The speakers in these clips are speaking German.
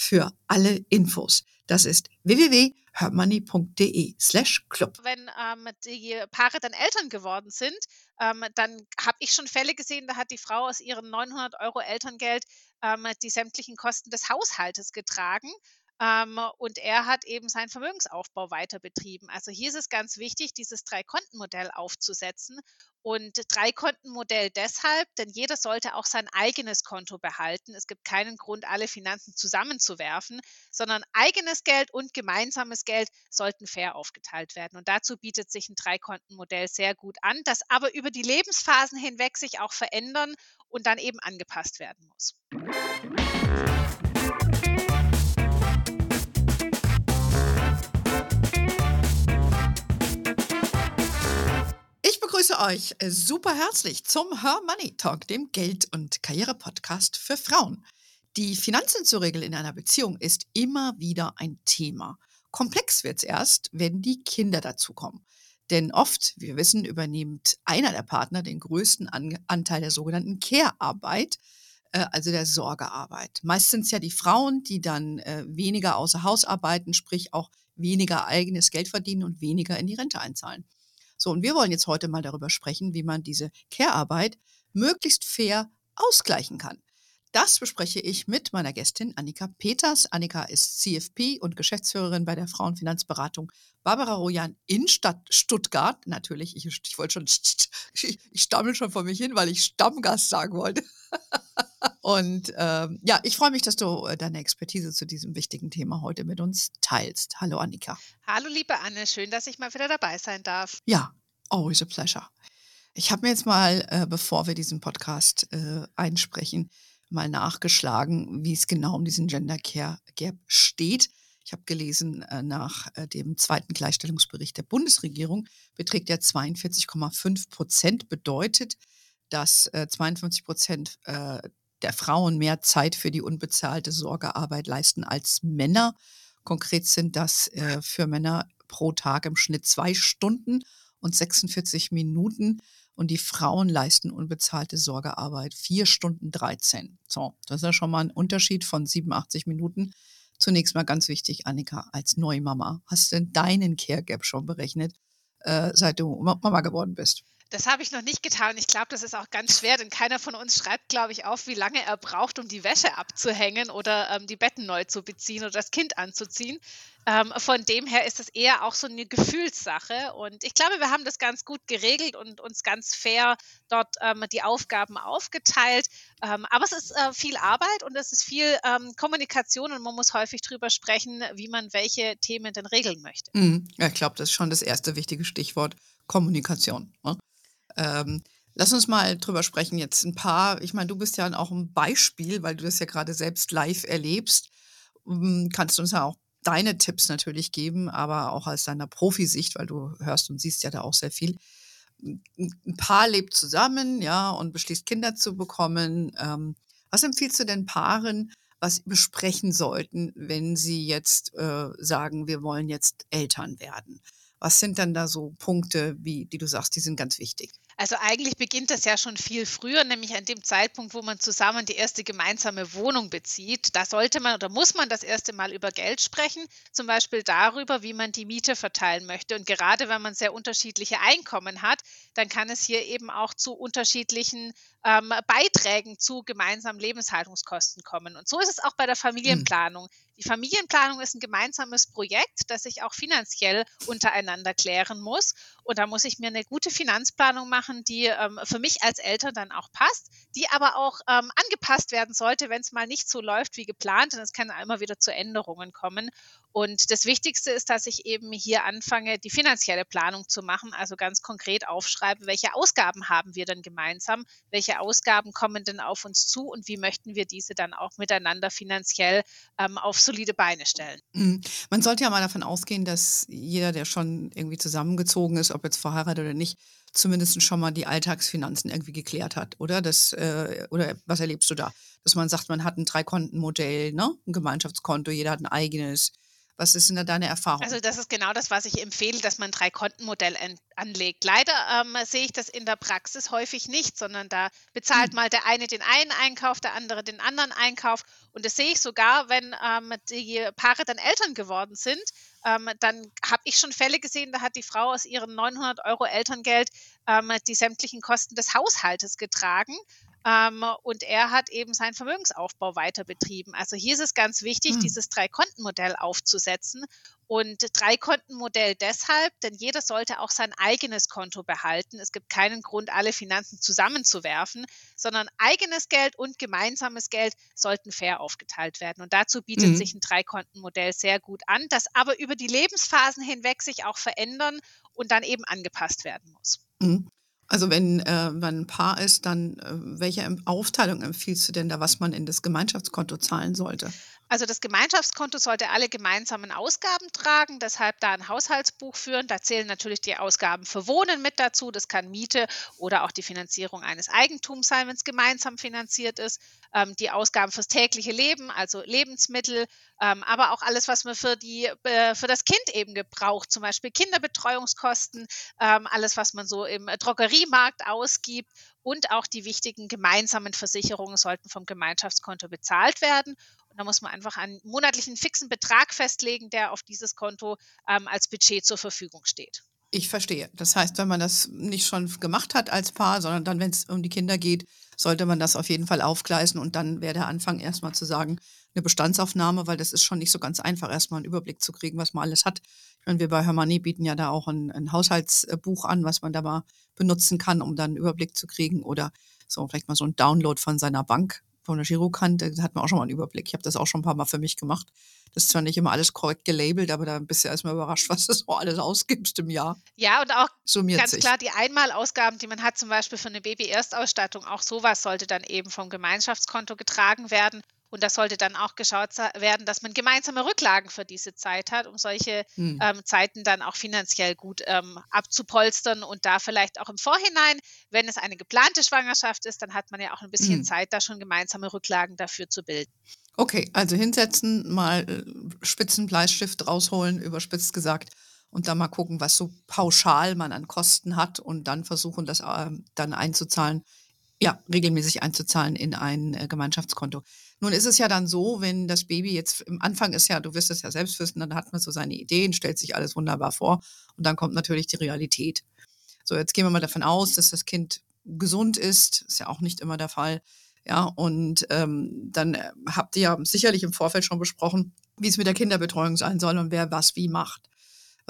für alle Infos. Das ist www.hermoney.de slash club. Wenn ähm, die Paare dann Eltern geworden sind, ähm, dann habe ich schon Fälle gesehen, da hat die Frau aus ihrem 900 Euro Elterngeld ähm, die sämtlichen Kosten des Haushaltes getragen und er hat eben seinen Vermögensaufbau weiter betrieben. Also hier ist es ganz wichtig, dieses Drei-Konten-Modell aufzusetzen. Und Drei-Konten-Modell deshalb, denn jeder sollte auch sein eigenes Konto behalten. Es gibt keinen Grund, alle Finanzen zusammenzuwerfen, sondern eigenes Geld und gemeinsames Geld sollten fair aufgeteilt werden. Und dazu bietet sich ein Drei-Konten-Modell sehr gut an, das aber über die Lebensphasen hinweg sich auch verändern und dann eben angepasst werden muss. Begrüße euch super herzlich zum Her Money Talk, dem Geld- und Karriere-Podcast für Frauen. Die Finanzen zu regeln in einer Beziehung ist immer wieder ein Thema. Komplex wird es erst, wenn die Kinder dazukommen. Denn oft, wir wissen, übernimmt einer der Partner den größten An Anteil der sogenannten Care-Arbeit, äh, also der Sorgearbeit. Meist sind es ja die Frauen, die dann äh, weniger außer Haus arbeiten, sprich auch weniger eigenes Geld verdienen und weniger in die Rente einzahlen. So, und wir wollen jetzt heute mal darüber sprechen, wie man diese Care-Arbeit möglichst fair ausgleichen kann. Das bespreche ich mit meiner Gästin Annika Peters. Annika ist CFP und Geschäftsführerin bei der Frauenfinanzberatung Barbara Rojan in Stadt Stuttgart. Natürlich, ich, ich wollte schon, ich, ich stammel schon vor mich hin, weil ich Stammgast sagen wollte. Und ähm, ja, ich freue mich, dass du äh, deine Expertise zu diesem wichtigen Thema heute mit uns teilst. Hallo Annika. Hallo liebe Anne, schön, dass ich mal wieder dabei sein darf. Ja, always a pleasure. Ich habe mir jetzt mal, äh, bevor wir diesen Podcast äh, einsprechen, mal nachgeschlagen, wie es genau um diesen Gender Care Gap steht. Ich habe gelesen, äh, nach äh, dem zweiten Gleichstellungsbericht der Bundesregierung beträgt er 42,5 Prozent, bedeutet, dass 52 Prozent der Frauen mehr Zeit für die unbezahlte Sorgearbeit leisten als Männer. Konkret sind das äh, für Männer pro Tag im Schnitt zwei Stunden und 46 Minuten. Und die Frauen leisten unbezahlte Sorgearbeit vier Stunden 13. So, das ist ja schon mal ein Unterschied von 87 Minuten. Zunächst mal ganz wichtig, Annika, als Neumama, hast du denn deinen Care Gap schon berechnet, äh, seit du Mama geworden bist? Das habe ich noch nicht getan. Ich glaube, das ist auch ganz schwer, denn keiner von uns schreibt, glaube ich, auf, wie lange er braucht, um die Wäsche abzuhängen oder ähm, die Betten neu zu beziehen oder das Kind anzuziehen. Ähm, von dem her ist das eher auch so eine Gefühlssache. Und ich glaube, wir haben das ganz gut geregelt und uns ganz fair dort ähm, die Aufgaben aufgeteilt. Ähm, aber es ist äh, viel Arbeit und es ist viel ähm, Kommunikation und man muss häufig darüber sprechen, wie man welche Themen denn regeln möchte. Mhm. Ich glaube, das ist schon das erste wichtige Stichwort. Kommunikation. Ne? Ähm, lass uns mal drüber sprechen jetzt ein paar. Ich meine, du bist ja auch ein Beispiel, weil du das ja gerade selbst live erlebst. Hm, kannst du uns ja auch deine Tipps natürlich geben, aber auch aus deiner Profisicht, weil du hörst und siehst ja da auch sehr viel. Ein Paar lebt zusammen, ja, und beschließt Kinder zu bekommen. Ähm, was empfiehlst du denn Paaren, was sie besprechen sollten, wenn sie jetzt äh, sagen, wir wollen jetzt Eltern werden? Was sind dann da so Punkte, wie, die du sagst, die sind ganz wichtig? Also eigentlich beginnt das ja schon viel früher, nämlich an dem Zeitpunkt, wo man zusammen die erste gemeinsame Wohnung bezieht. Da sollte man oder muss man das erste Mal über Geld sprechen, zum Beispiel darüber, wie man die Miete verteilen möchte. Und gerade wenn man sehr unterschiedliche Einkommen hat, dann kann es hier eben auch zu unterschiedlichen ähm, Beiträgen zu gemeinsamen Lebenshaltungskosten kommen. Und so ist es auch bei der hm. Familienplanung. Die Familienplanung ist ein gemeinsames Projekt, das ich auch finanziell untereinander klären muss. Und da muss ich mir eine gute Finanzplanung machen die ähm, für mich als Eltern dann auch passt, die aber auch ähm, angepasst werden sollte, wenn es mal nicht so läuft wie geplant. Und es kann immer wieder zu Änderungen kommen. Und das Wichtigste ist, dass ich eben hier anfange, die finanzielle Planung zu machen, also ganz konkret aufschreibe, welche Ausgaben haben wir denn gemeinsam, welche Ausgaben kommen denn auf uns zu und wie möchten wir diese dann auch miteinander finanziell ähm, auf solide Beine stellen. Mhm. Man sollte ja mal davon ausgehen, dass jeder, der schon irgendwie zusammengezogen ist, ob jetzt verheiratet oder nicht, zumindest schon mal die Alltagsfinanzen irgendwie geklärt hat, oder? Das, äh, oder was erlebst du da? Dass man sagt, man hat ein Dreikontenmodell, ne? ein Gemeinschaftskonto, jeder hat ein eigenes was ist denn da deine Erfahrung? Also das ist genau das, was ich empfehle, dass man ein Drei-Konten-Modell anlegt. Leider ähm, sehe ich das in der Praxis häufig nicht, sondern da bezahlt hm. mal der eine den einen Einkauf, der andere den anderen Einkauf. Und das sehe ich sogar, wenn ähm, die Paare dann Eltern geworden sind. Ähm, dann habe ich schon Fälle gesehen, da hat die Frau aus ihrem 900 Euro Elterngeld ähm, die sämtlichen Kosten des Haushaltes getragen. Ähm, und er hat eben seinen Vermögensaufbau weiter betrieben. Also hier ist es ganz wichtig, hm. dieses Drei-Konten-Modell aufzusetzen. Und Drei-Konten-Modell deshalb, denn jeder sollte auch sein eigenes Konto behalten. Es gibt keinen Grund, alle Finanzen zusammenzuwerfen, sondern eigenes Geld und gemeinsames Geld sollten fair aufgeteilt werden. Und dazu bietet mhm. sich ein Drei-Konten-Modell sehr gut an, das aber über die Lebensphasen hinweg sich auch verändern und dann eben angepasst werden muss. Mhm. Also wenn äh, man ein Paar ist, dann äh, welche Aufteilung empfiehlst du denn da, was man in das Gemeinschaftskonto zahlen sollte? Also das Gemeinschaftskonto sollte alle gemeinsamen Ausgaben tragen, deshalb da ein Haushaltsbuch führen. Da zählen natürlich die Ausgaben für Wohnen mit dazu. Das kann Miete oder auch die Finanzierung eines Eigentums sein, wenn es gemeinsam finanziert ist. Ähm, die Ausgaben fürs tägliche Leben, also Lebensmittel, ähm, aber auch alles, was man für, die, äh, für das Kind eben gebraucht, zum Beispiel Kinderbetreuungskosten, ähm, alles, was man so im Drogeriemarkt ausgibt und auch die wichtigen gemeinsamen Versicherungen sollten vom Gemeinschaftskonto bezahlt werden. Und da muss man einfach einen monatlichen fixen Betrag festlegen, der auf dieses Konto ähm, als Budget zur Verfügung steht. Ich verstehe. Das heißt, wenn man das nicht schon gemacht hat als Paar, sondern dann, wenn es um die Kinder geht, sollte man das auf jeden Fall aufgleisen und dann wäre der Anfang erstmal zu sagen, eine Bestandsaufnahme, weil das ist schon nicht so ganz einfach, erstmal einen Überblick zu kriegen, was man alles hat. Ich meine, wir bei Hermanni bieten ja da auch ein, ein Haushaltsbuch an, was man da mal benutzen kann, um dann einen Überblick zu kriegen oder so vielleicht mal so ein Download von seiner Bank von der Girokante, da hat man auch schon mal einen Überblick. Ich habe das auch schon ein paar Mal für mich gemacht. Das ist zwar nicht immer alles korrekt gelabelt, aber da bist du erstmal überrascht, was du so alles ausgibst im Jahr. Ja, und auch Summiert ganz sich. klar die Einmalausgaben, die man hat, zum Beispiel für eine Baby-Erstausstattung, auch sowas sollte dann eben vom Gemeinschaftskonto getragen werden. Und das sollte dann auch geschaut werden, dass man gemeinsame Rücklagen für diese Zeit hat, um solche hm. ähm, Zeiten dann auch finanziell gut ähm, abzupolstern und da vielleicht auch im Vorhinein, wenn es eine geplante Schwangerschaft ist, dann hat man ja auch ein bisschen hm. Zeit, da schon gemeinsame Rücklagen dafür zu bilden. Okay, also hinsetzen, mal äh, Spitzenbleistift rausholen, überspitzt gesagt, und dann mal gucken, was so pauschal man an Kosten hat und dann versuchen, das äh, dann einzuzahlen, ja, regelmäßig einzuzahlen in ein äh, Gemeinschaftskonto. Nun ist es ja dann so, wenn das Baby jetzt im Anfang ist ja, du wirst es ja selbst wissen, dann hat man so seine Ideen, stellt sich alles wunderbar vor und dann kommt natürlich die Realität. So, jetzt gehen wir mal davon aus, dass das Kind gesund ist, ist ja auch nicht immer der Fall. Ja, und ähm, dann äh, habt ihr ja sicherlich im Vorfeld schon besprochen, wie es mit der Kinderbetreuung sein soll und wer was wie macht.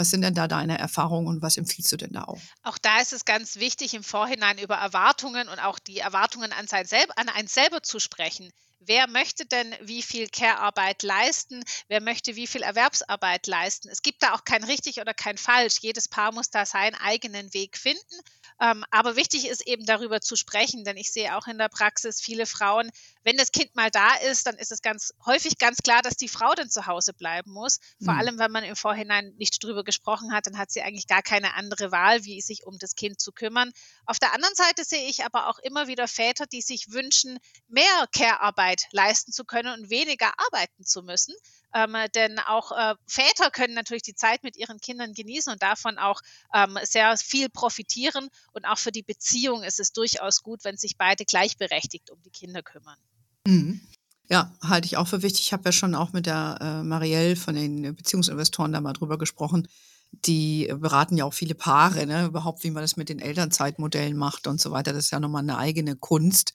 Was sind denn da deine Erfahrungen und was empfiehlst du denn da auch? Auch da ist es ganz wichtig, im Vorhinein über Erwartungen und auch die Erwartungen an, sein selber, an einen selber zu sprechen wer möchte denn wie viel Care-Arbeit leisten, wer möchte wie viel Erwerbsarbeit leisten. Es gibt da auch kein richtig oder kein falsch. Jedes Paar muss da seinen eigenen Weg finden. Ähm, aber wichtig ist eben darüber zu sprechen, denn ich sehe auch in der Praxis viele Frauen, wenn das Kind mal da ist, dann ist es ganz häufig ganz klar, dass die Frau dann zu Hause bleiben muss. Vor mhm. allem, wenn man im Vorhinein nicht drüber gesprochen hat, dann hat sie eigentlich gar keine andere Wahl, wie sich um das Kind zu kümmern. Auf der anderen Seite sehe ich aber auch immer wieder Väter, die sich wünschen, mehr Care-Arbeit leisten zu können und weniger arbeiten zu müssen. Ähm, denn auch äh, Väter können natürlich die Zeit mit ihren Kindern genießen und davon auch ähm, sehr viel profitieren. Und auch für die Beziehung ist es durchaus gut, wenn sich beide gleichberechtigt um die Kinder kümmern. Mhm. Ja, halte ich auch für wichtig. Ich habe ja schon auch mit der äh, Marielle von den Beziehungsinvestoren da mal drüber gesprochen. Die beraten ja auch viele Paare, ne? überhaupt, wie man das mit den Elternzeitmodellen macht und so weiter. Das ist ja nochmal eine eigene Kunst.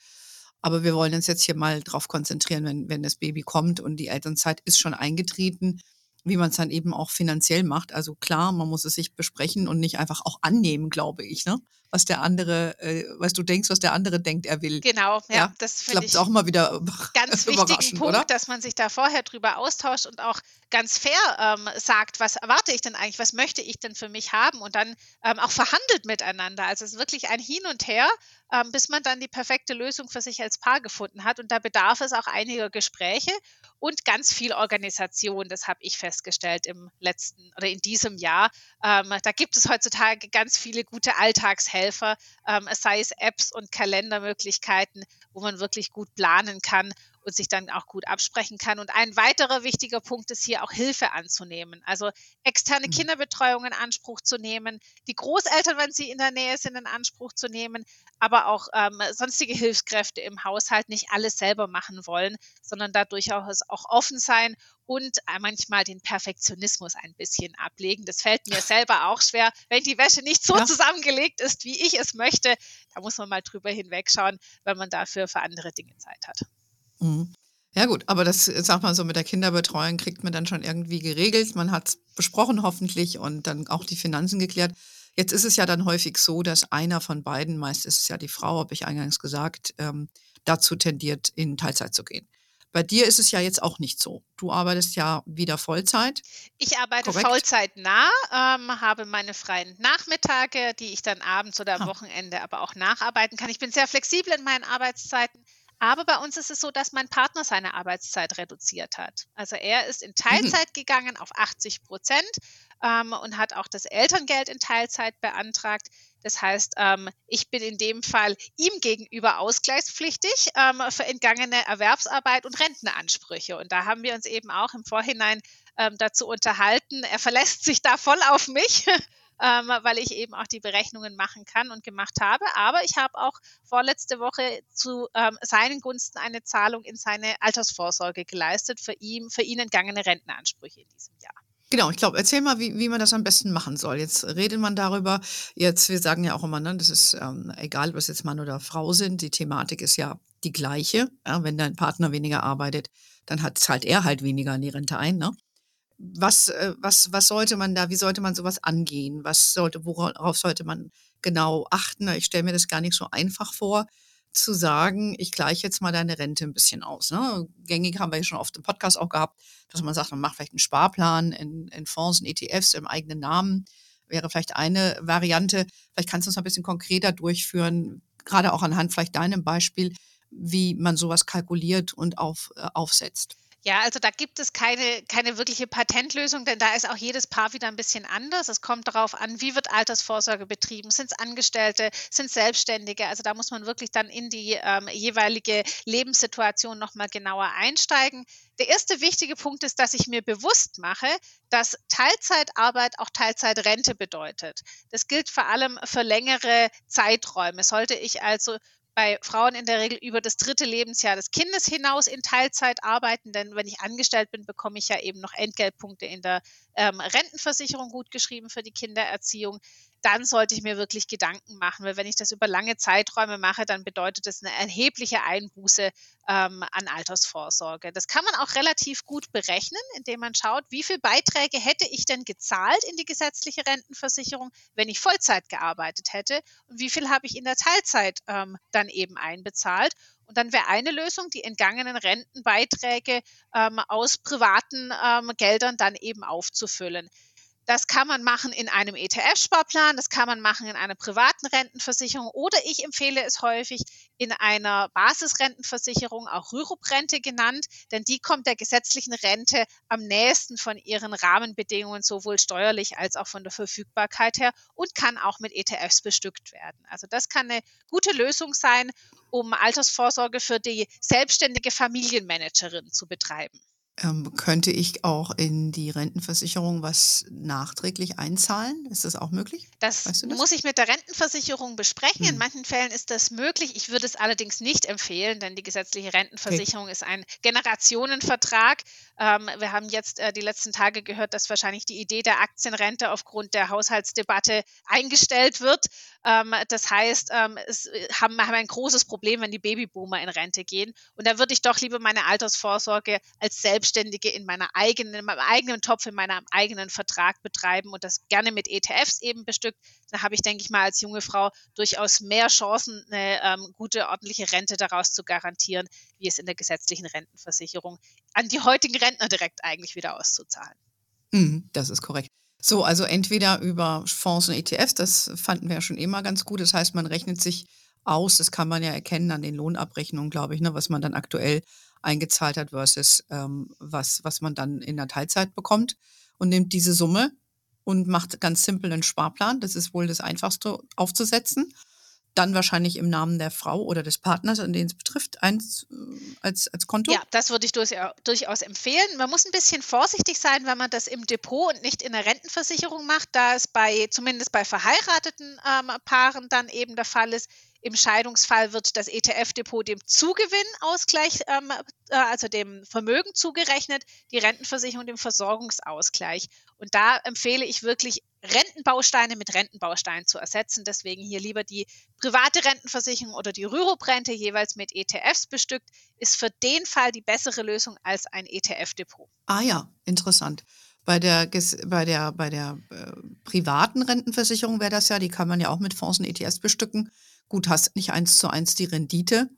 Aber wir wollen uns jetzt hier mal drauf konzentrieren, wenn, wenn das Baby kommt und die Elternzeit ist schon eingetreten, wie man es dann eben auch finanziell macht. Also klar, man muss es sich besprechen und nicht einfach auch annehmen, glaube ich. Ne? was der andere, äh, was du denkst, was der andere denkt, er will. Genau, ja, Ja, das Ich finde ich ist auch mal wieder ganz wichtigen Punkt, oder? dass man sich da vorher drüber austauscht und auch ganz fair ähm, sagt, was erwarte ich denn eigentlich, was möchte ich denn für mich haben und dann ähm, auch verhandelt miteinander. Also es ist wirklich ein Hin und Her, ähm, bis man dann die perfekte Lösung für sich als Paar gefunden hat. Und da bedarf es auch einiger Gespräche und ganz viel Organisation. Das habe ich festgestellt im letzten oder in diesem Jahr. Ähm, da gibt es heutzutage ganz viele gute Alltagshelfer, ähm, sei es Apps und Kalendermöglichkeiten, wo man wirklich gut planen kann und sich dann auch gut absprechen kann. Und ein weiterer wichtiger Punkt ist hier auch Hilfe anzunehmen. Also externe Mhm. Kinderbetreuung in Anspruch zu nehmen, die Großeltern, wenn sie in der Nähe sind, in Anspruch zu nehmen, aber auch ähm, sonstige Hilfskräfte im Haushalt nicht alles selber machen wollen, sondern da durchaus auch offen sein und äh, manchmal den Perfektionismus ein bisschen ablegen. Das fällt mir selber auch schwer. Wenn die Wäsche nicht so Ja. zusammengelegt ist, wie ich es möchte, da muss man mal drüber hinwegschauen, wenn man dafür für andere Dinge Zeit hat. Mhm. Ja gut, aber das, sag mal so, mit der Kinderbetreuung kriegt man dann schon irgendwie geregelt. Man hat es besprochen hoffentlich und dann auch die Finanzen geklärt. Jetzt ist es ja dann häufig so, dass einer von beiden, meist ist es ja die Frau, habe ich eingangs gesagt, ähm, dazu tendiert, in Teilzeit zu gehen. Bei dir ist es ja jetzt auch nicht so. Du arbeitest ja wieder Vollzeit. Ich arbeite Korrekt. vollzeitnah, ähm, habe meine freien Nachmittage, die ich dann abends oder am Ah. Wochenende aber auch nacharbeiten kann. Ich bin sehr flexibel in meinen Arbeitszeiten. Aber bei uns ist es so, dass mein Partner seine Arbeitszeit reduziert hat. Also er ist in Mhm. Teilzeit gegangen auf 80 Prozent ähm, und hat auch das Elterngeld in Teilzeit beantragt. Das heißt, ähm, ich bin in dem Fall ihm gegenüber ausgleichspflichtig ähm, für entgangene Erwerbsarbeit und Rentenansprüche. Und da haben wir uns eben auch im Vorhinein ähm, dazu unterhalten. Er verlässt sich da voll auf mich. Ähm, weil ich eben auch die Berechnungen machen kann und gemacht habe. Aber ich habe auch vorletzte Woche zu ähm, seinen Gunsten eine Zahlung in seine Altersvorsorge geleistet für ihn, für ihn entgangene Rentenansprüche in diesem Jahr. Genau, ich glaube, erzähl mal, wie, wie man das am besten machen soll. Jetzt redet man darüber. Jetzt, wir sagen ja auch immer, ne, das ist ähm, egal, ob es jetzt Mann oder Frau sind, die Thematik ist ja die gleiche. Ja, wenn dein Partner weniger arbeitet, dann hat, zahlt er halt weniger in die Rente ein. Ne? Was, äh, was, was sollte man da, wie sollte man sowas angehen? Was sollte, worauf sollte man genau achten? Ich stelle mir das gar nicht so einfach vor, zu sagen, ich gleiche jetzt mal deine Rente ein bisschen aus. Ne? Gängig haben wir ja schon oft im Podcast auch gehabt, dass man sagt, man macht vielleicht einen Sparplan in, in Fonds und ETFs im eigenen Namen. Wäre vielleicht eine Variante. Vielleicht kannst du uns ein bisschen konkreter durchführen, gerade auch anhand vielleicht deinem Beispiel, wie man sowas kalkuliert und auf, äh, aufsetzt. Ja, also da gibt es keine, keine wirkliche Patentlösung, denn da ist auch jedes Paar wieder ein bisschen anders. Es kommt darauf an, wie wird Altersvorsorge betrieben? Sind es Angestellte? Sind es Selbstständige? Also da muss man wirklich dann in die ähm, jeweilige Lebenssituation nochmal genauer einsteigen. Der erste wichtige Punkt ist, dass ich mir bewusst mache, dass Teilzeitarbeit auch Teilzeitrente bedeutet. Das gilt vor allem für längere Zeiträume. Sollte ich also bei Frauen in der Regel über das dritte Lebensjahr des Kindes hinaus in Teilzeit arbeiten, denn wenn ich angestellt bin, bekomme ich ja eben noch Entgeltpunkte in der ähm, Rentenversicherung gut geschrieben für die Kindererziehung. Dann sollte ich mir wirklich Gedanken machen, weil wenn ich das über lange Zeiträume mache, dann bedeutet das eine erhebliche Einbuße ähm, an Altersvorsorge. Das kann man auch relativ gut berechnen, indem man schaut, wie viele Beiträge hätte ich denn gezahlt in die gesetzliche Rentenversicherung, wenn ich Vollzeit gearbeitet hätte und wie viel habe ich in der Teilzeit ähm, dann eben einbezahlt. Und dann wäre eine Lösung, die entgangenen Rentenbeiträge ähm, aus privaten ähm, Geldern dann eben aufzufüllen. Das kann man machen in einem ETF-Sparplan, das kann man machen in einer privaten Rentenversicherung oder ich empfehle es häufig in einer Basisrentenversicherung, auch Rürup-Rente genannt, denn die kommt der gesetzlichen Rente am nächsten von ihren Rahmenbedingungen sowohl steuerlich als auch von der Verfügbarkeit her und kann auch mit ETFs bestückt werden. Also das kann eine gute Lösung sein, um Altersvorsorge für die selbstständige Familienmanagerin zu betreiben. Ähm, könnte ich auch in die Rentenversicherung was nachträglich einzahlen? Ist das auch möglich? Das, Weißt du das? muss ich mit der Rentenversicherung besprechen. In Hm. manchen Fällen ist das möglich. Ich würde es allerdings nicht empfehlen, denn die gesetzliche Rentenversicherung ist ein Generationenvertrag. Ähm, wir haben jetzt äh, die letzten Tage gehört, dass wahrscheinlich die Idee der Aktienrente aufgrund der Haushaltsdebatte eingestellt wird. Ähm, das heißt, ähm, es äh, haben, haben ein großes Problem, wenn die Babyboomer in Rente gehen. Und da würde ich doch lieber meine Altersvorsorge als selbstständige Selbstständige in meiner eigenen, in meinem eigenen Topf, in meinem eigenen Vertrag betreiben und das gerne mit ETFs eben bestückt, dann habe ich, denke ich mal, als junge Frau durchaus mehr Chancen, eine ähm, gute, ordentliche Rente daraus zu garantieren, wie es in der gesetzlichen Rentenversicherung an die heutigen Rentner direkt eigentlich wieder auszuzahlen. Mhm, das ist korrekt. So, also entweder über Fonds und ETFs, das fanden wir ja schon immer ganz gut. Das heißt, man rechnet sich aus, das kann man ja erkennen an den Lohnabrechnungen, glaube ich, ne, was man dann aktuell eingezahlt hat versus ähm, was, was man dann in der Teilzeit bekommt und nimmt diese Summe und macht ganz simpel einen Sparplan. Das ist wohl das Einfachste aufzusetzen dann wahrscheinlich im Namen der Frau oder des Partners, an den es betrifft, eins äh, als, als Konto? Ja, das würde ich durchaus empfehlen. Man muss ein bisschen vorsichtig sein, wenn man das im Depot und nicht in der Rentenversicherung macht, da es bei, zumindest bei verheirateten ähm, Paaren dann eben der Fall ist, im Scheidungsfall wird das ETF-Depot dem Zugewinnausgleich, ähm, äh, also dem Vermögen zugerechnet, die Rentenversicherung dem Versorgungsausgleich. Und da empfehle ich wirklich, Rentenbausteine mit Rentenbausteinen zu ersetzen. Deswegen hier lieber die private Rentenversicherung oder die Rürup-Rente jeweils mit ETFs bestückt, ist für den Fall die bessere Lösung als ein ETF-Depot. Ah ja, interessant. Bei der, bei der, bei der äh, privaten Rentenversicherung wäre das ja, die kann man ja auch mit Fonds und ETFs bestücken. Gut, hast nicht eins zu eins die Rendite,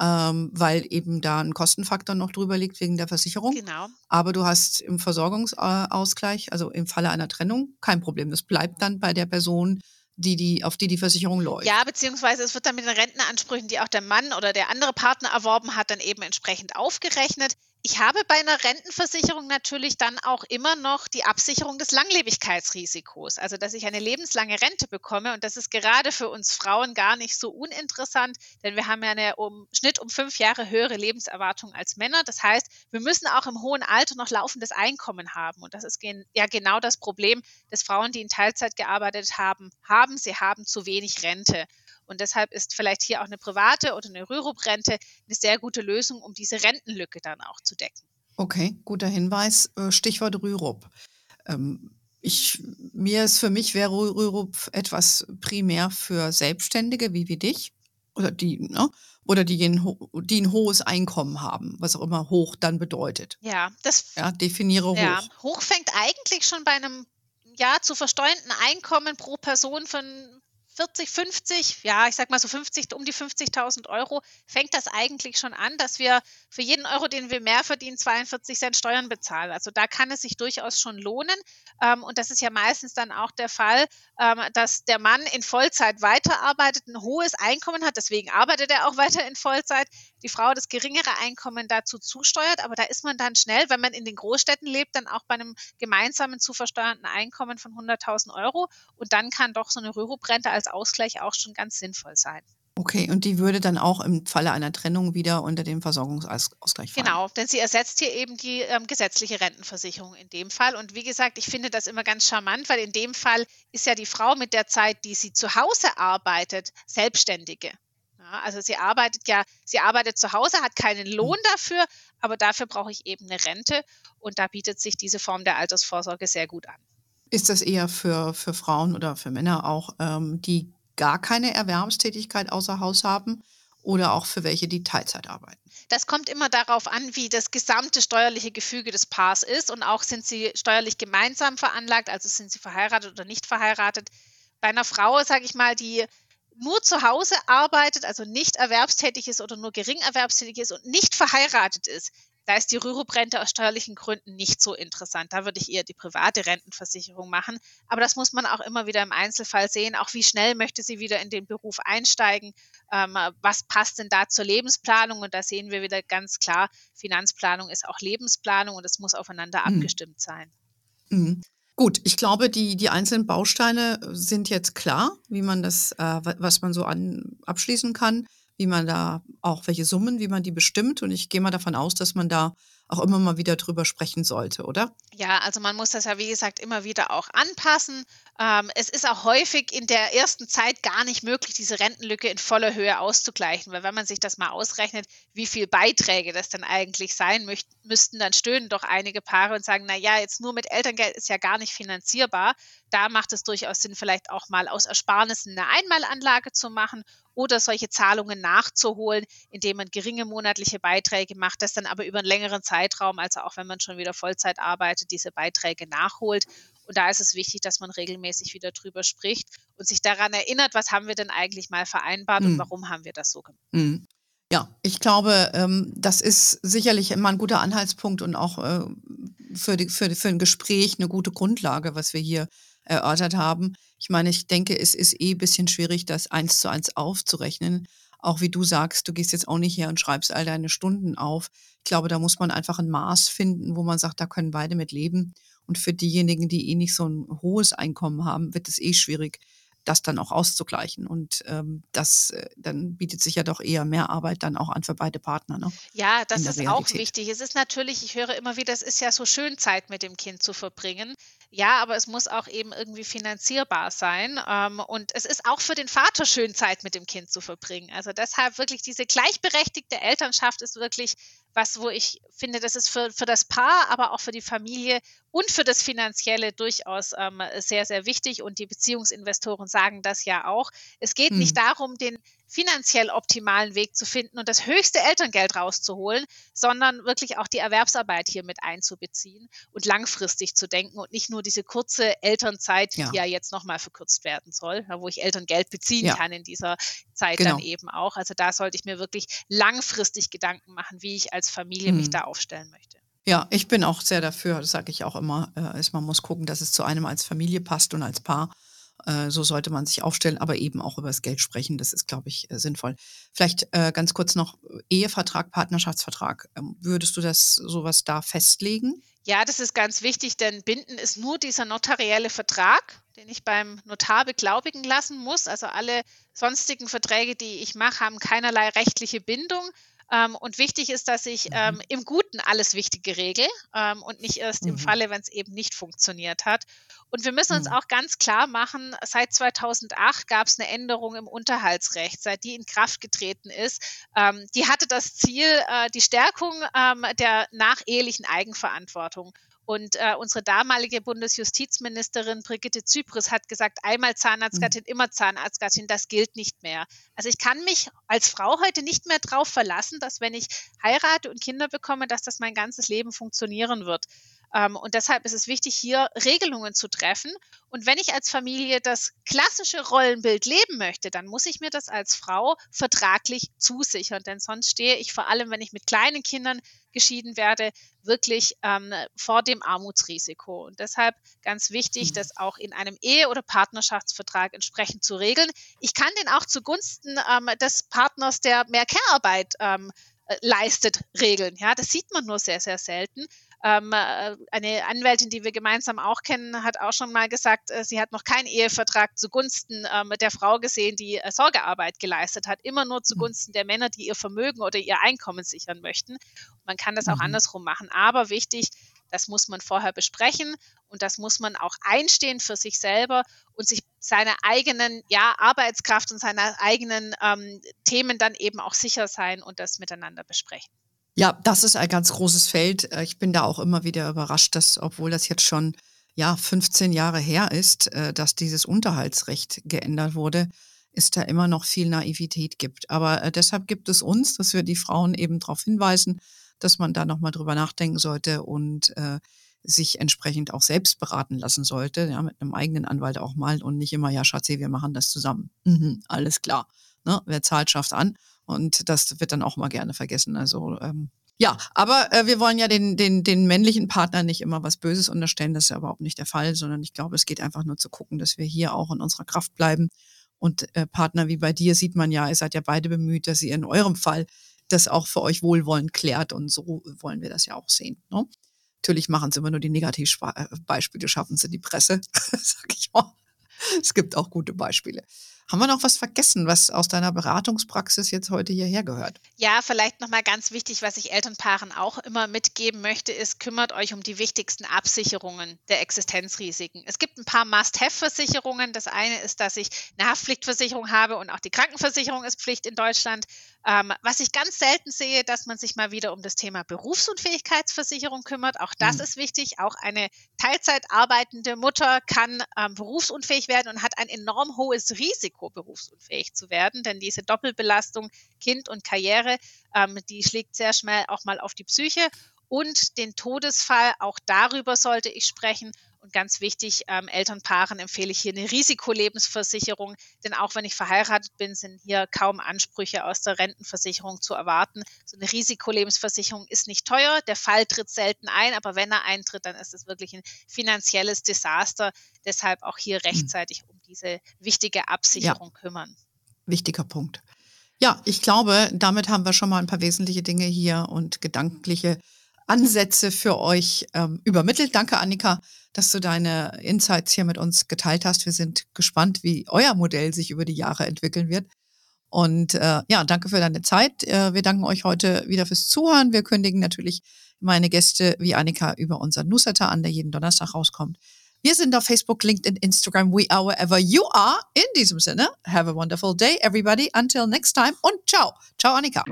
ähm, weil eben da ein Kostenfaktor noch drüber liegt wegen der Versicherung. Genau. Aber du hast im Versorgungsausgleich, also im Falle einer Trennung, kein Problem. Das bleibt dann bei der Person, die, die, auf die die Versicherung läuft. Ja, beziehungsweise es wird dann mit den Rentenansprüchen, die auch der Mann oder der andere Partner erworben hat, dann eben entsprechend aufgerechnet. Ich habe bei einer Rentenversicherung natürlich dann auch immer noch die Absicherung des Langlebigkeitsrisikos, also dass ich eine lebenslange Rente bekomme. Und das ist gerade für uns Frauen gar nicht so uninteressant, denn wir haben ja eine um Schnitt um fünf Jahre höhere Lebenserwartung als Männer. Das heißt, wir müssen auch im hohen Alter noch laufendes Einkommen haben. Und das ist ja genau das Problem, das Frauen, die in Teilzeit gearbeitet haben, haben. Sie haben zu wenig Rente. Und deshalb ist vielleicht hier auch eine private oder eine Rürup-Rente eine sehr gute Lösung, um diese Rentenlücke dann auch zu decken. Okay, guter Hinweis. Äh, Stichwort Rürup. Ähm, ich, mir ist für mich wäre Rürup etwas primär für Selbstständige wie wie dich oder die, ne? oder die, die ein hohes Einkommen haben, was auch immer hoch dann bedeutet. Ja, das ja, definiere hoch. Ja, hoch fängt eigentlich schon bei einem ja zu versteuernden Einkommen pro Person von 40, 50, ja, ich sag mal so 50, um die 50.000 Euro, fängt das eigentlich schon an, dass wir für jeden Euro, den wir mehr verdienen, 42 Cent Steuern bezahlen. Also da kann es sich durchaus schon lohnen. Ähm, und das ist ja meistens dann auch der Fall, ähm, dass der Mann in Vollzeit weiterarbeitet, ein hohes Einkommen hat, deswegen arbeitet er auch weiter in Vollzeit, die Frau das geringere Einkommen dazu zusteuert. Aber da ist man dann schnell, wenn man in den Großstädten lebt, dann auch bei einem gemeinsamen zu versteuernden Einkommen von 100.000 Euro. Und dann kann doch so eine Rürup-Rente als Ausgleich auch schon ganz sinnvoll sein. Okay, und die würde dann auch im Falle einer Trennung wieder unter den Versorgungsausgleich fallen. Genau, denn sie ersetzt hier eben die ähm, gesetzliche Rentenversicherung in dem Fall. Und wie gesagt, ich finde das immer ganz charmant, weil in dem Fall ist ja die Frau mit der Zeit, die sie zu Hause arbeitet, Selbstständige. Ja, also sie arbeitet ja, sie arbeitet zu Hause, hat keinen Lohn hm. dafür, aber dafür brauche ich eben eine Rente und da bietet sich diese Form der Altersvorsorge sehr gut an. Ist das eher für, für Frauen oder für Männer auch, ähm, die gar keine Erwerbstätigkeit außer Haus haben oder auch für welche, die Teilzeit arbeiten? Das kommt immer darauf an, wie das gesamte steuerliche Gefüge des Paars ist und auch sind sie steuerlich gemeinsam veranlagt, also sind sie verheiratet oder nicht verheiratet. Bei einer Frau, sage ich mal, die nur zu Hause arbeitet, also nicht erwerbstätig ist oder nur gering erwerbstätig ist und nicht verheiratet ist, da ist die Rürup-Rente aus steuerlichen Gründen nicht so interessant. Da würde ich eher die private Rentenversicherung machen. Aber das muss man auch immer wieder im Einzelfall sehen. Auch wie schnell möchte sie wieder in den Beruf einsteigen? Ähm, was passt denn da zur Lebensplanung? Und da sehen wir wieder ganz klar, Finanzplanung ist auch Lebensplanung und es muss aufeinander mhm. abgestimmt sein. Mhm. Gut, ich glaube, die, die einzelnen Bausteine sind jetzt klar, wie man das, äh, was man so an, abschließen kann wie man da auch welche Summen, wie man die bestimmt. Und ich gehe mal davon aus, dass man da auch immer mal wieder drüber sprechen sollte, oder? Ja, also man muss das ja, wie gesagt, immer wieder auch anpassen. Ähm, es ist auch häufig in der ersten Zeit gar nicht möglich, diese Rentenlücke in voller Höhe auszugleichen, weil wenn man sich das mal ausrechnet, wie viel Beiträge das dann eigentlich sein möcht, müssten, dann stöhnen doch einige Paare und sagen, na ja, jetzt nur mit Elterngeld ist ja gar nicht finanzierbar. Da macht es durchaus Sinn, vielleicht auch mal aus Ersparnissen eine Einmalanlage zu machen oder solche Zahlungen nachzuholen, indem man geringe monatliche Beiträge macht, das dann aber über einen längeren Zeitraum, also auch wenn man schon wieder Vollzeit arbeitet, diese Beiträge nachholt. Und da ist es wichtig, dass man regelmäßig wieder drüber spricht und sich daran erinnert, was haben wir denn eigentlich mal vereinbart mhm. und warum haben wir das so gemacht. Mhm. Ja, ich glaube, ähm, das ist sicherlich immer ein guter Anhaltspunkt und auch äh, für, die, für, für ein Gespräch eine gute Grundlage, was wir hier erörtert haben. Ich meine, ich denke, es ist eh ein bisschen schwierig, das eins zu eins aufzurechnen. Auch wie du sagst, du gehst jetzt auch nicht her und schreibst all deine Stunden auf. Ich glaube, da muss man einfach ein Maß finden, wo man sagt, da können beide mit leben. Und für diejenigen, die eh nicht so ein hohes Einkommen haben, wird es eh schwierig, das dann auch auszugleichen. Und ähm, das äh, dann bietet sich ja doch eher mehr Arbeit dann auch an für beide Partner. Ne? Ja, das ist Realität. auch wichtig. Es ist natürlich, ich höre immer wieder, es ist ja so schön, Zeit mit dem Kind zu verbringen. Ja, aber es muss auch eben irgendwie finanzierbar sein. Ähm, und es ist auch für den Vater schön, Zeit mit dem Kind zu verbringen. Also deshalb wirklich diese gleichberechtigte Elternschaft ist wirklich was, wo ich finde, das ist für, für das Paar, aber auch für die Familie und für das Finanzielle durchaus ähm, sehr, sehr wichtig. Und die Beziehungsinvestoren sagen das ja auch. Es geht hm. nicht darum, den finanziell optimalen Weg zu finden und das höchste Elterngeld rauszuholen, sondern wirklich auch die Erwerbsarbeit hier mit einzubeziehen und langfristig zu denken und nicht nur diese kurze Elternzeit, ja. die ja jetzt nochmal verkürzt werden soll, wo ich Elterngeld beziehen ja. kann in dieser Zeit genau. dann eben auch. Also da sollte ich mir wirklich langfristig Gedanken machen, wie ich als Familie mhm. mich da aufstellen möchte. Ja, ich bin auch sehr dafür, das sage ich auch immer, äh, ist, man muss gucken, dass es zu einem als Familie passt und als Paar. Äh, so sollte man sich aufstellen, aber eben auch über das Geld sprechen. Das ist, glaube ich, äh, sinnvoll. Vielleicht äh, ganz kurz noch Ehevertrag, Partnerschaftsvertrag. Ähm, würdest du das sowas da festlegen? Ja, das ist ganz wichtig, denn binden ist nur dieser notarielle Vertrag, den ich beim Notar beglaubigen lassen muss. Also alle sonstigen Verträge, die ich mache, haben keinerlei rechtliche Bindung. Ähm, und wichtig ist, dass ich mhm. ähm, im Guten alles Wichtige regel ähm, und nicht erst mhm. im Falle, wenn es eben nicht funktioniert hat. Und wir müssen uns mhm. auch ganz klar machen, seit 2008 gab es eine Änderung im Unterhaltsrecht, seit die in Kraft getreten ist. Ähm, die hatte das Ziel, äh, die Stärkung ähm, der nachehelichen Eigenverantwortung. Und äh, unsere damalige Bundesjustizministerin Brigitte Zypris hat gesagt, einmal Zahnarztgattin, mhm. immer Zahnarztgattin, das gilt nicht mehr. Also ich kann mich als Frau heute nicht mehr darauf verlassen, dass wenn ich heirate und Kinder bekomme, dass das mein ganzes Leben funktionieren wird. Ähm, und deshalb ist es wichtig, hier Regelungen zu treffen. Und wenn ich als Familie das klassische Rollenbild leben möchte, dann muss ich mir das als Frau vertraglich zusichern. Denn sonst stehe ich vor allem, wenn ich mit kleinen Kindern geschieden werde, wirklich ähm, vor dem Armutsrisiko. Und deshalb ganz wichtig, mhm. das auch in einem Ehe- oder Partnerschaftsvertrag entsprechend zu regeln. Ich kann den auch zugunsten ähm, des Partners, der mehr Care-Arbeit ähm, äh, leistet, regeln. Ja, das sieht man nur sehr, sehr selten. Ähm, äh, eine Anwältin, die wir gemeinsam auch kennen, hat auch schon mal gesagt, äh, sie hat noch keinen Ehevertrag zugunsten ähm, der Frau gesehen, die äh, Sorgearbeit geleistet hat, immer nur zugunsten der Männer, die ihr Vermögen oder ihr Einkommen sichern möchten. Man kann das auch mhm. andersrum machen. Aber wichtig, das muss man vorher besprechen und das muss man auch einstehen für sich selber und sich seiner eigenen ja, Arbeitskraft und seiner eigenen ähm, Themen dann eben auch sicher sein und das miteinander besprechen. Ja, das ist ein ganz großes Feld. Äh, ich bin da auch immer wieder überrascht, dass, obwohl das jetzt schon ja 15 Jahre her ist, äh, dass dieses Unterhaltsrecht geändert wurde, ist da immer noch viel Naivität gibt. Aber äh, deshalb gibt es uns, dass wir die Frauen eben darauf hinweisen, dass man da nochmal drüber nachdenken sollte und äh, sich entsprechend auch selbst beraten lassen sollte, ja, mit einem eigenen Anwalt auch mal und nicht immer, ja, Schatzi, wir machen das zusammen. Mhm, alles klar. Ne? Wer zahlt, schafft an. Und das wird dann auch mal gerne vergessen. Also ähm, ja, aber äh, wir wollen ja den, den, den männlichen Partner nicht immer was Böses unterstellen. Das ist ja überhaupt nicht der Fall, sondern ich glaube, es geht einfach nur zu gucken, dass wir hier auch in unserer Kraft bleiben. Und äh, Partner wie bei dir sieht man ja, ihr seid ja beide bemüht, dass ihr in eurem Fall das auch für euch wohlwollend klärt. Und so wollen wir das ja auch sehen. Ne? Natürlich machen sie immer nur die Negativbeispiele, schaffen sie die Presse, sag ich mal. Es gibt auch gute Beispiele. Haben wir noch was vergessen, was aus deiner Beratungspraxis jetzt heute hierher gehört? Ja, vielleicht nochmal ganz wichtig, was ich Elternpaaren auch immer mitgeben möchte, ist, kümmert euch um die wichtigsten Absicherungen der Existenzrisiken. Es gibt ein paar Must-Have-Versicherungen. Das eine ist, dass ich eine Haftpflichtversicherung habe und auch die Krankenversicherung ist Pflicht in Deutschland. Ähm, was ich ganz selten sehe, dass man sich mal wieder um das Thema Berufsunfähigkeitsversicherung kümmert. Auch das mhm. ist wichtig. Auch eine Teilzeit arbeitende Mutter kann ähm, berufsunfähig werden und hat ein enorm hohes Risiko, berufsunfähig zu werden. Denn diese Doppelbelastung Kind und Karriere, ähm, die schlägt sehr schnell auch mal auf die Psyche. Und den Todesfall, auch darüber sollte ich sprechen. Und ganz wichtig, ähm, Elternpaaren empfehle ich hier eine Risikolebensversicherung, denn auch wenn ich verheiratet bin, sind hier kaum Ansprüche aus der Rentenversicherung zu erwarten. So eine Risikolebensversicherung ist nicht teuer, der Fall tritt selten ein, aber wenn er eintritt, dann ist es wirklich ein finanzielles Desaster. Deshalb auch hier hm. rechtzeitig um diese wichtige Absicherung ja. kümmern. Wichtiger Punkt. Ja, ich glaube, damit haben wir schon mal ein paar wesentliche Dinge hier und gedankliche Ansätze für euch ähm, übermittelt. Danke, Annika, dass du deine Insights hier mit uns geteilt hast. Wir sind gespannt, wie euer Modell sich über die Jahre entwickeln wird. Und äh, ja, danke für deine Zeit. Äh, wir danken euch heute wieder fürs Zuhören. Wir kündigen natürlich meine Gäste wie Annika über unseren Newsletter an, der jeden Donnerstag rauskommt. Wir sind auf Facebook, LinkedIn, Instagram, we are wherever you are. In diesem Sinne, have a wonderful day, everybody. Until next time und ciao. Ciao, Annika.